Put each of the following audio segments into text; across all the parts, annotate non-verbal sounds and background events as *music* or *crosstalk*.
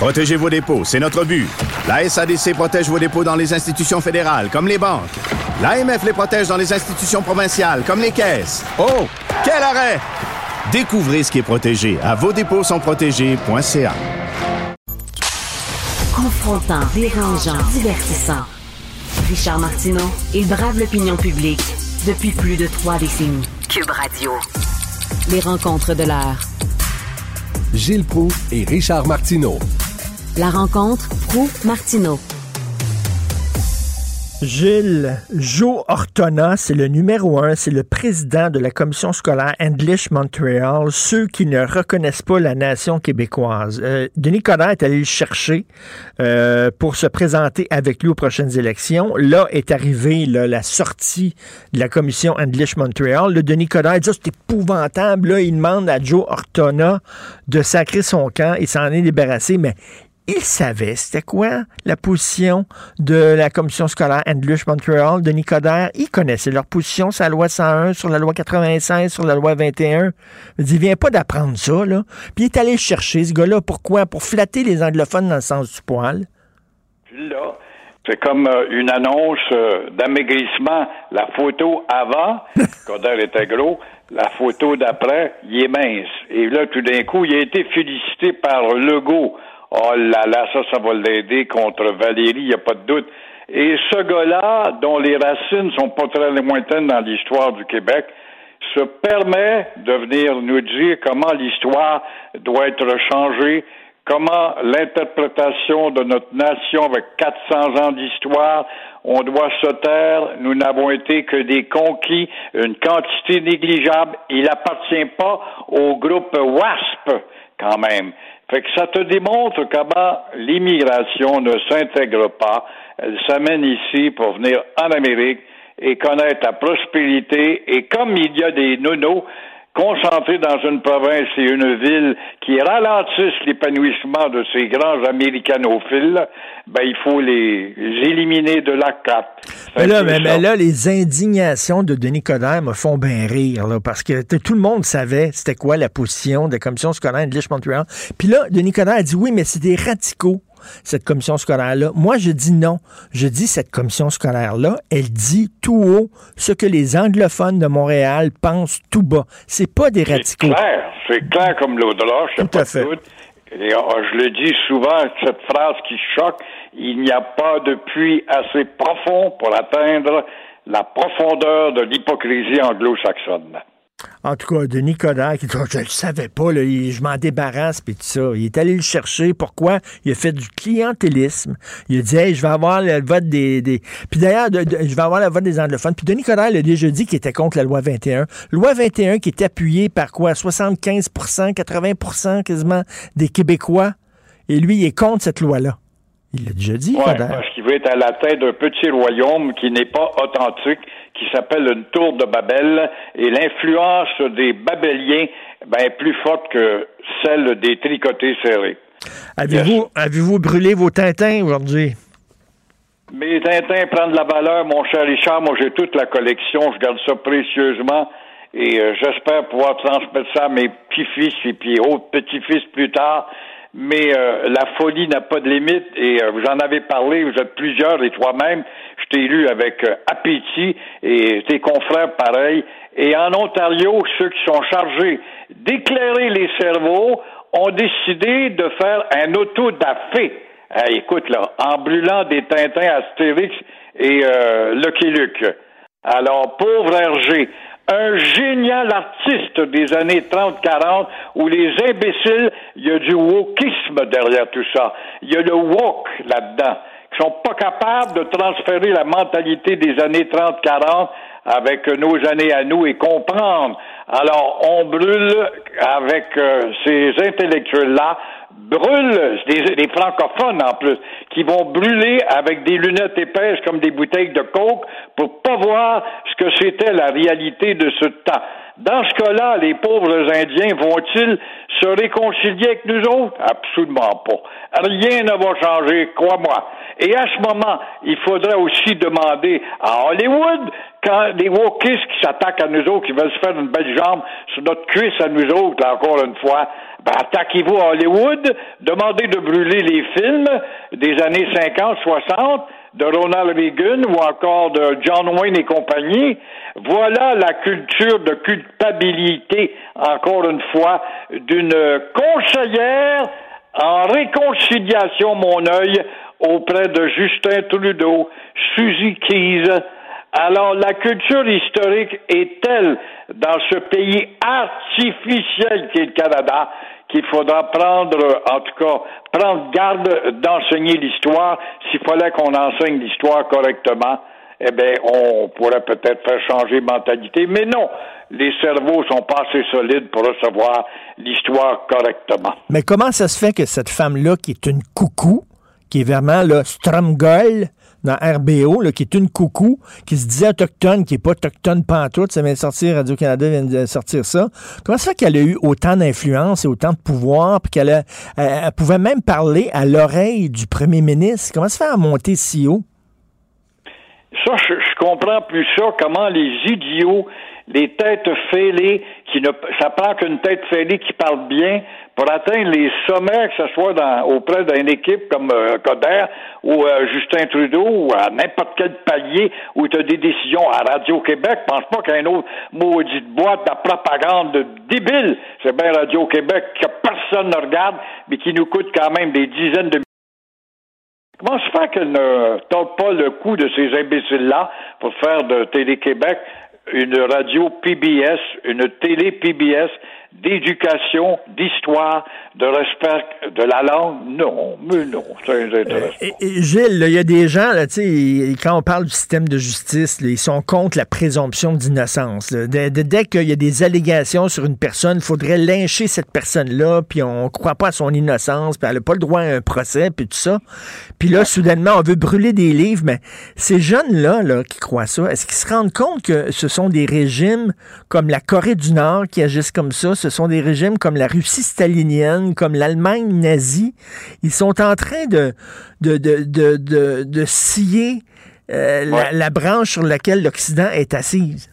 Protégez vos dépôts, c'est notre but. La SADC protège vos dépôts dans les institutions fédérales, comme les banques. L'AMF les protège dans les institutions provinciales, comme les caisses. Oh, quel arrêt! Découvrez ce qui est protégé à vos dépôts sont protégés.ca. Confrontant, dérangeant, divertissant. Richard Martineau, il brave l'opinion publique depuis plus de trois décennies. Cube Radio. Les rencontres de l'heure. Gilles Proux et Richard Martineau. La rencontre Proux-Martineau. Gilles Joe Ortona, c'est le numéro un, c'est le président de la commission scolaire English Montreal, ceux qui ne reconnaissent pas la nation québécoise. Euh, Denis Coderre est allé le chercher euh, pour se présenter avec lui aux prochaines élections. Là est arrivée la sortie de la commission English Montreal. Le Denis Coderre dit oh, c'est épouvantable. Là, il demande à Joe Ortona de sacrer son camp. Il s'en est débarrassé, mais il savait c'était quoi la position de la commission scolaire English Montreal, de Nicodère. Il connaissait leur position sur la loi 101, sur la loi 96, sur la loi 21. Il vient pas d'apprendre ça, là. Puis il est allé chercher, ce gars-là. Pourquoi? Pour flatter les anglophones dans le sens du poil. Là, c'est comme euh, une annonce euh, d'amaigrissement. La photo avant, *laughs* Coder était gros. La photo d'après, il est mince. Et là, tout d'un coup, il a été félicité par Legault Oh là là, ça, ça va l'aider contre Valérie, il n'y a pas de doute. Et ce gars-là, dont les racines sont pas très lointaines dans l'histoire du Québec, se permet de venir nous dire comment l'histoire doit être changée, comment l'interprétation de notre nation avec 400 ans d'histoire, on doit se taire, nous n'avons été que des conquis, une quantité négligeable, il n'appartient pas au groupe WASP quand même. Fait que ça te démontre comment l'immigration ne s'intègre pas. Elle s'amène ici pour venir en Amérique et connaître la prospérité. Et comme il y a des nonos concentrés dans une province et une ville qui ralentissent l'épanouissement de ces grands américanophiles, ben, il faut les éliminer de la carte. Mais là, mais, là, les indignations de Denis Coderre me font bien rire, là, parce que tout le monde savait c'était quoi la position de la commission scolaire de Montréal. Puis là, Denis Coderre a dit oui, mais c'est des radicaux cette commission scolaire-là? Moi, je dis non. Je dis cette commission scolaire-là, elle dit tout haut ce que les anglophones de Montréal pensent tout bas. C'est pas des radicaux. C'est clair, c'est clair comme l'eau de l'or, Tout à fait. Et, oh, je le dis souvent, cette phrase qui choque, il n'y a pas de puits assez profond pour atteindre la profondeur de l'hypocrisie anglo-saxonne. En tout cas, Denis Coderre, qui dit, je ne le savais pas, je m'en débarrasse, puis tout ça. Il est allé le chercher. Pourquoi? Il a fait du clientélisme. Il a dit, hey, je vais avoir le vote des... Puis d'ailleurs, je vais avoir le vote des anglophones. Puis Denis Coderre a déjà dit qu'il était contre la loi 21. Loi 21 qui est appuyée par quoi? 75% 80% quasiment des Québécois. Et lui, il est contre cette loi-là. Il l'a déjà dit, ouais, parce qu'il veut être à la tête d'un petit royaume qui n'est pas authentique, qui s'appelle une tour de Babel, et l'influence des Babéliens ben, est plus forte que celle des tricotés serrés. Avez-vous avez-vous brûlé vos tintins aujourd'hui? Mes tintins prennent de la valeur, mon cher Richard. Moi, j'ai toute la collection. Je garde ça précieusement. Et euh, j'espère pouvoir transmettre ça à mes petits-fils et puis autres petits-fils plus tard mais euh, la folie n'a pas de limite et euh, vous en avez parlé, vous êtes plusieurs et toi-même, je t'ai lu avec euh, appétit et tes confrères pareil. Et en Ontario, ceux qui sont chargés d'éclairer les cerveaux ont décidé de faire un auto-dafé. écoute là, en brûlant des Tintins Astérix et Lucky Luke. Alors, pauvre Hergé, un génial artiste des années 30-40 où les imbéciles, il y a du wokisme derrière tout ça. Il y a le woke là-dedans, qui sont pas capables de transférer la mentalité des années 30-40 avec nos années à nous et comprendre Alors, on brûle avec euh, ces intellectuels-là, brûle des, francophones en plus, qui vont brûler avec des lunettes épaisses comme des bouteilles de coke pour pas voir ce que c'était la réalité de ce temps. Dans ce cas-là, les pauvres Indiens vont-ils se réconcilier avec nous autres? Absolument pas. Rien ne va changer, crois-moi. Et à ce moment, il faudrait aussi demander à Hollywood, quand les wokistes qui s'attaquent à nous autres, qui veulent se faire une belle jambe sur notre cuisse à nous autres, encore une fois, ben, attaquez-vous à Hollywood, demandez de brûler les films des années 50, 60, de Ronald Reagan ou encore de John Wayne et compagnie. Voilà la culture de culpabilité, encore une fois, d'une conseillère en réconciliation, mon œil, auprès de Justin Trudeau, Suzy Keys. Alors, la culture historique est telle dans ce pays artificiel qu'est le Canada qu'il faudra prendre, en tout cas, prendre garde d'enseigner l'histoire? S'il fallait qu'on enseigne l'histoire correctement, eh bien, on pourrait peut-être faire changer mentalité. Mais non, les cerveaux sont pas assez solides pour recevoir l'histoire correctement. Mais comment ça se fait que cette femme-là, qui est une coucou, qui est vraiment le Stromgol dans RBO, qui est une coucou, qui se disait autochtone, qui n'est pas autochtone pantoute, ça vient de sortir, Radio-Canada vient de sortir ça. Comment ça fait qu'elle a eu autant d'influence et autant de pouvoir, puis qu'elle pouvait même parler à l'oreille du premier ministre? Comment ça fait à monter si haut? Ça, je, je comprends plus ça, comment les idiots les têtes fêlées qui ne ça prend qu'une tête fêlée qui parle bien pour atteindre les sommets, que ce soit dans, auprès d'une équipe comme euh, Coder ou euh, Justin Trudeau ou à n'importe quel palier où tu as des décisions à Radio-Québec. Pense pas qu'un autre maudite boîte de propagande débile, c'est bien Radio-Québec que personne ne regarde, mais qui nous coûte quand même des dizaines de Comment se fait qu'elle ne tente pas le coup de ces imbéciles-là pour faire de Télé-Québec une radio PBS, une télé PBS d'éducation, d'histoire, de respect de la langue? Non, mais non, c'est intéressant. Euh, Gilles, il y a des gens, là, quand on parle du système de justice, ils sont contre la présomption d'innocence. Dès, dès qu'il y a des allégations sur une personne, il faudrait lyncher cette personne-là, puis on ne croit pas à son innocence, puis elle n'a pas le droit à un procès, puis tout ça. Puis là, soudainement, on veut brûler des livres, mais ces jeunes-là là, qui croient ça, est-ce qu'ils se rendent compte que ce sont des régimes comme la Corée du Nord qui agissent comme ça? Ce sont des régimes comme la Russie stalinienne, comme l'Allemagne nazie. Ils sont en train de, de, de, de, de, scier euh, la, branche sur laquelle l'Occident est assise.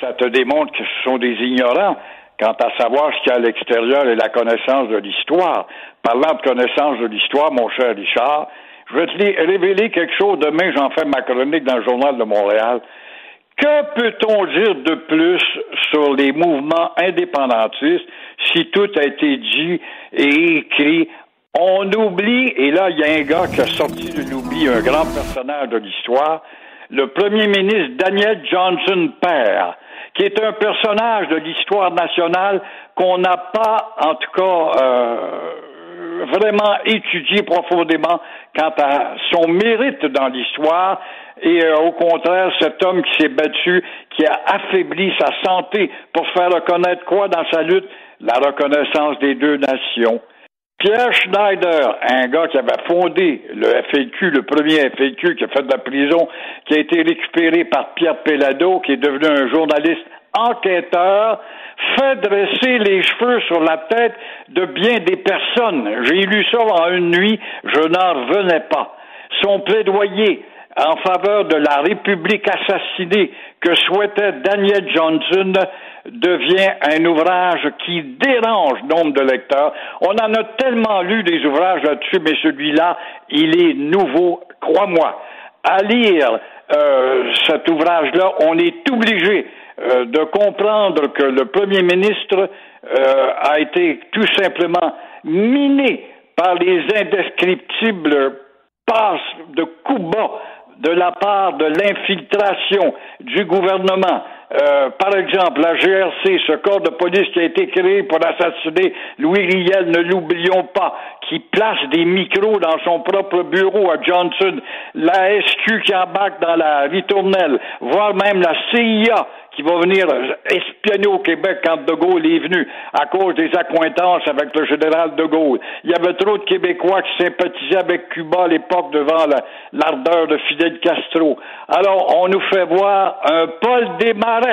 Ça te démontre que ce sont des ignorants quant à savoir ce qu'il y a à l'extérieur et la connaissance de l'histoire. Parlant de connaissance de l'histoire, mon cher Richard, je vais te révéler quelque chose. Demain, j'en fais ma chronique dans le Journal de Montréal. Que peut-on dire de plus sur les mouvements indépendantistes si tout a été dit et écrit? On oublie, et là, il y a un gars qui a sorti de l'oubli, un grand personnage de l'histoire, le premier ministre Daniel Johnson Père, qui est un personnage de l'histoire nationale qu'on n'a pas, en tout cas, euh, vraiment étudié profondément quant à son mérite dans l'histoire et euh, au contraire, cet homme qui s'est battu, qui a affaibli sa santé pour faire reconnaître quoi dans sa lutte? La reconnaissance des deux nations. Pierre Schneider, un gars qui avait fondé le FLQ, le premier FLQ qui a fait de la prison, qui a été récupéré par Pierre Pellado, qui est devenu un journaliste enquêteur, fait dresser les cheveux sur la tête de bien des personnes. J'ai lu ça en une nuit, je n'en revenais pas. Son plaidoyer en faveur de la République assassinée que souhaitait Daniel Johnson devient un ouvrage qui dérange nombre de lecteurs. On en a tellement lu des ouvrages là-dessus, mais celui-là, il est nouveau, crois-moi. À lire euh, cet ouvrage-là, on est obligé euh, de comprendre que le Premier ministre euh, a été tout simplement miné par les indescriptibles passes de coups bas de la part de l'infiltration du gouvernement euh, par exemple, la GRC, ce corps de police qui a été créé pour assassiner Louis Riel, ne l'oublions pas, qui place des micros dans son propre bureau à Johnson, la SQ qui embarque dans la ritournelle, voire même la CIA qui va venir espionner au Québec quand De Gaulle est venu à cause des accointances avec le général De Gaulle. Il y avait trop de Québécois qui sympathisaient avec Cuba à l'époque devant l'ardeur de Fidel Castro. Alors, on nous fait voir un Paul Desmarais,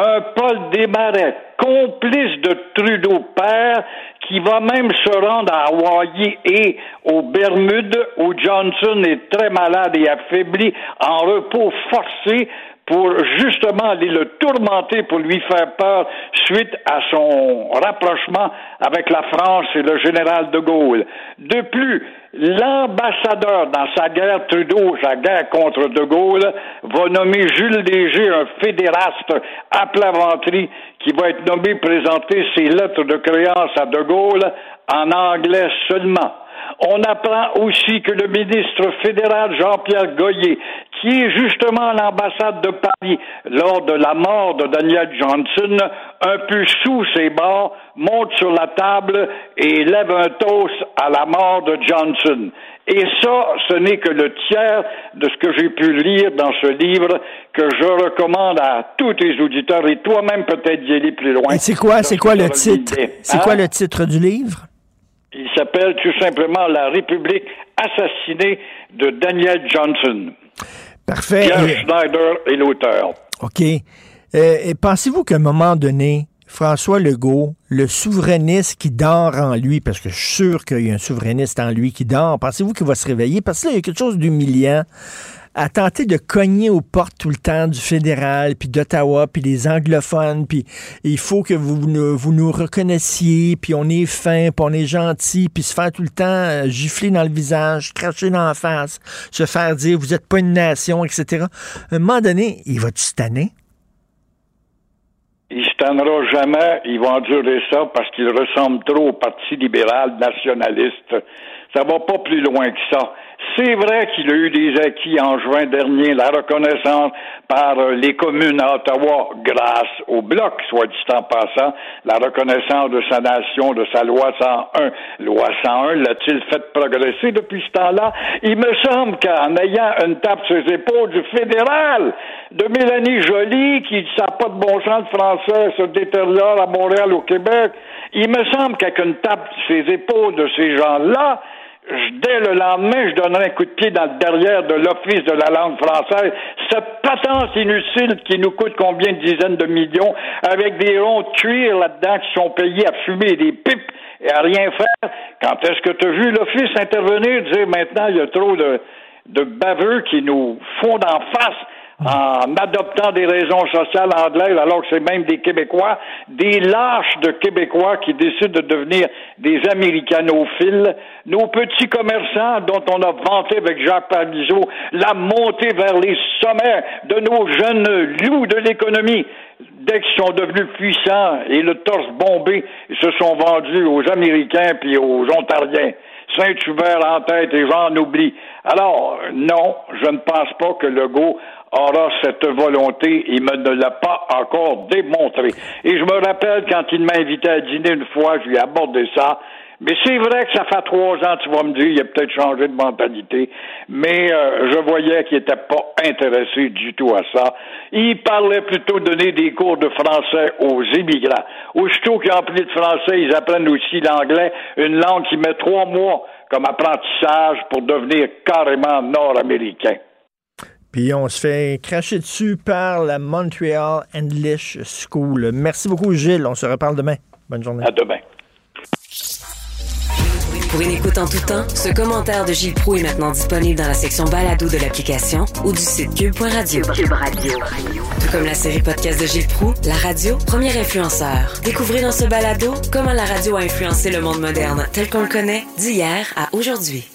un Paul Desmarais, complice de Trudeau père, qui va même se rendre à Hawaii et aux Bermudes, où Johnson est très malade et affaibli, en repos forcé, pour justement aller le tourmenter, pour lui faire peur suite à son rapprochement avec la France et le général de Gaulle. De plus, l'ambassadeur dans sa guerre Trudeau, sa guerre contre de Gaulle, va nommer Jules Léger, un fédéraste à plat qui va être nommé présenter ses lettres de créance à de Gaulle en anglais seulement. On apprend aussi que le ministre fédéral Jean-Pierre Goyer, qui est justement à l'ambassade de Paris lors de la mort de Daniel Johnson, un peu sous ses bords, monte sur la table et lève un toast à la mort de Johnson. Et ça, ce n'est que le tiers de ce que j'ai pu lire dans ce livre que je recommande à tous les auditeurs et toi-même peut-être d'y aller plus loin. c'est quoi, c'est quoi le titre? C'est quoi hein? le titre du livre? Il s'appelle tout simplement La République assassinée de Daniel Johnson. Parfait. Pierre Schneider est l'auteur. OK. Euh, pensez-vous qu'à un moment donné, François Legault, le souverainiste qui dort en lui, parce que je suis sûr qu'il y a un souverainiste en lui qui dort, pensez-vous qu'il va se réveiller? Parce que là, il y a quelque chose d'humiliant à tenter de cogner aux portes tout le temps du fédéral, puis d'Ottawa, puis des anglophones, puis il faut que vous, vous nous reconnaissiez, puis on est fin, puis on est gentil, puis se faire tout le temps euh, gifler dans le visage, cracher dans la face, se faire dire vous n'êtes pas une nation, etc. À un moment donné, il va-tu tanner? Il se tannera jamais, il va endurer ça parce qu'il ressemble trop au Parti libéral nationaliste. Ça va pas plus loin que ça. C'est vrai qu'il a eu des acquis en juin dernier, la reconnaissance par euh, les communes à Ottawa grâce au bloc, soit dit en passant, la reconnaissance de sa nation, de sa loi 101. Loi 101 l'a-t-il fait progresser depuis ce temps-là? Il me semble qu'en ayant une tape sur les épaules du fédéral, de Mélanie Joly, qui sait pas de bon sens de français, se détériore à Montréal, au Québec, il me semble qu'avec une tape sur les épaules de ces gens-là, dès le lendemain, je donnerai un coup de pied dans le derrière de l'Office de la langue française. Cette patence inutile qui nous coûte combien de dizaines de millions, avec des ronds de cuir là-dedans qui sont payés à fumer des pipes et à rien faire. Quand est-ce que tu as vu l'Office intervenir, dire maintenant il y a trop de, de baveux qui nous font en face en adoptant des raisons sociales anglaises, alors que c'est même des Québécois, des lâches de Québécois qui décident de devenir des américanophiles, nos petits commerçants dont on a vanté avec Jacques Parizeau la montée vers les sommets de nos jeunes loups de l'économie, dès qu'ils sont devenus puissants et le torse bombé, ils se sont vendus aux Américains puis aux Ontariens. Saint-Hubert en tête et j'en oublie. Alors, non, je ne pense pas que Legault aura cette volonté. Il me ne l'a pas encore démontré. Et je me rappelle quand il m'a invité à dîner une fois, je lui ai abordé ça. Mais c'est vrai que ça fait trois ans, tu vas me dire, il a peut-être changé de mentalité, mais euh, je voyais qu'il n'était pas intéressé du tout à ça. Il parlait plutôt de donner des cours de français aux immigrants. Aussitôt ont appris le français, ils apprennent aussi l'anglais, une langue qui met trois mois comme apprentissage pour devenir carrément nord-américain. Puis on se fait cracher dessus par la Montreal English School. Merci beaucoup, Gilles. On se reparle demain. Bonne journée. À demain. Pour une écoute en tout temps, ce commentaire de Gilles Proux est maintenant disponible dans la section balado de l'application ou du site cube.radio. Cube Radio. Tout comme la série podcast de Gilles Proux, la radio, premier influenceur. Découvrez dans ce balado comment la radio a influencé le monde moderne tel qu'on le connaît d'hier à aujourd'hui.